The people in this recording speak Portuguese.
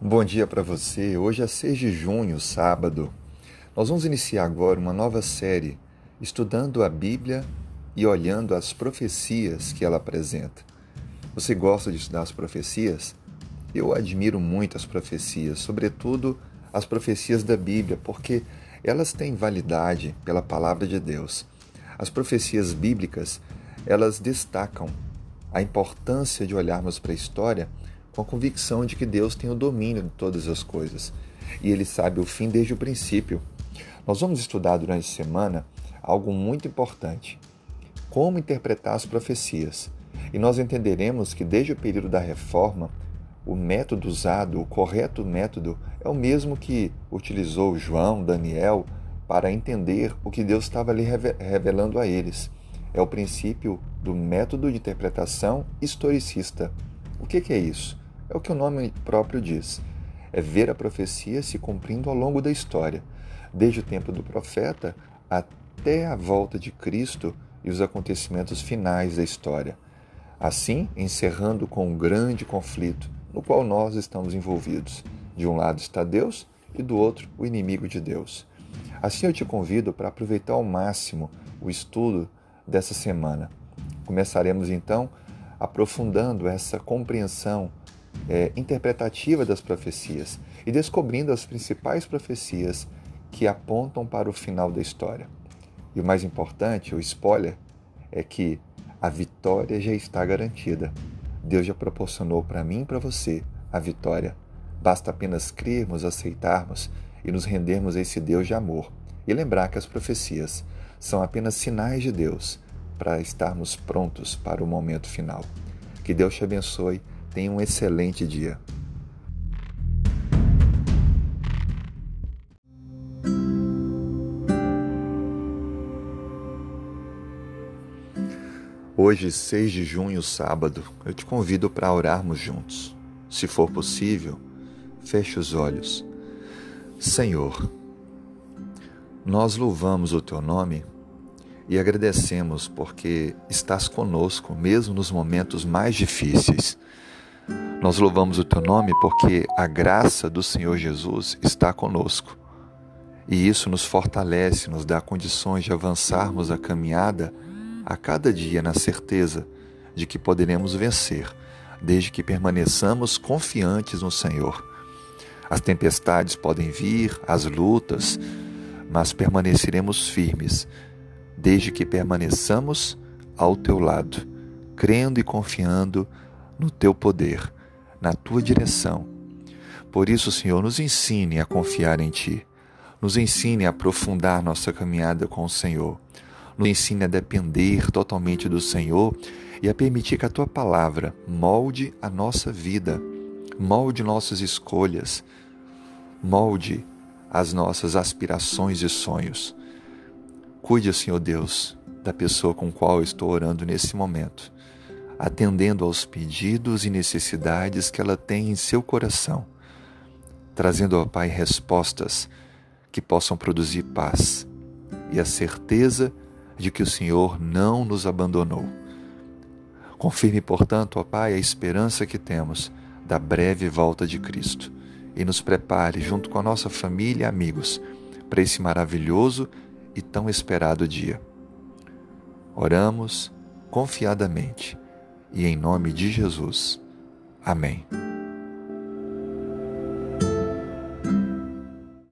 Bom dia para você. Hoje é 6 de junho, sábado. Nós vamos iniciar agora uma nova série estudando a Bíblia e olhando as profecias que ela apresenta. Você gosta de estudar as profecias? Eu admiro muito as profecias, sobretudo as profecias da Bíblia, porque elas têm validade pela palavra de Deus. As profecias bíblicas, elas destacam a importância de olharmos para a história com a convicção de que Deus tem o domínio de todas as coisas e Ele sabe o fim desde o princípio. Nós vamos estudar durante a semana algo muito importante: como interpretar as profecias. E nós entenderemos que desde o período da reforma, o método usado, o correto método, é o mesmo que utilizou João, Daniel, para entender o que Deus estava ali revelando a eles. É o princípio do método de interpretação historicista. O que é isso? É o que o nome próprio diz. É ver a profecia se cumprindo ao longo da história, desde o tempo do profeta até a volta de Cristo e os acontecimentos finais da história. Assim, encerrando com um grande conflito no qual nós estamos envolvidos. De um lado está Deus e do outro o inimigo de Deus. Assim eu te convido para aproveitar ao máximo o estudo dessa semana. Começaremos então aprofundando essa compreensão é, interpretativa das profecias e descobrindo as principais profecias que apontam para o final da história. E o mais importante, o spoiler, é que a vitória já está garantida. Deus já proporcionou para mim e para você a vitória. Basta apenas crermos, aceitarmos e nos rendermos a esse Deus de amor e lembrar que as profecias são apenas sinais de Deus para estarmos prontos para o momento final. Que Deus te abençoe Tenha um excelente dia. Hoje, 6 de junho, sábado, eu te convido para orarmos juntos. Se for possível, feche os olhos. Senhor, nós louvamos o teu nome e agradecemos porque estás conosco, mesmo nos momentos mais difíceis. Nós louvamos o teu nome porque a graça do Senhor Jesus está conosco. E isso nos fortalece, nos dá condições de avançarmos a caminhada a cada dia na certeza de que poderemos vencer, desde que permaneçamos confiantes no Senhor. As tempestades podem vir, as lutas, mas permaneceremos firmes, desde que permaneçamos ao teu lado, crendo e confiando no teu poder na tua direção. Por isso, Senhor, nos ensine a confiar em Ti. Nos ensine a aprofundar nossa caminhada com o Senhor. Nos ensine a depender totalmente do Senhor e a permitir que a Tua palavra molde a nossa vida, molde nossas escolhas, molde as nossas aspirações e sonhos. Cuide, Senhor Deus, da pessoa com qual estou orando nesse momento atendendo aos pedidos e necessidades que ela tem em seu coração, trazendo ao Pai respostas que possam produzir paz e a certeza de que o Senhor não nos abandonou. Confirme, portanto, ó Pai, a esperança que temos da breve volta de Cristo e nos prepare, junto com a nossa família e amigos, para esse maravilhoso e tão esperado dia. Oramos confiadamente e em nome de Jesus. Amém.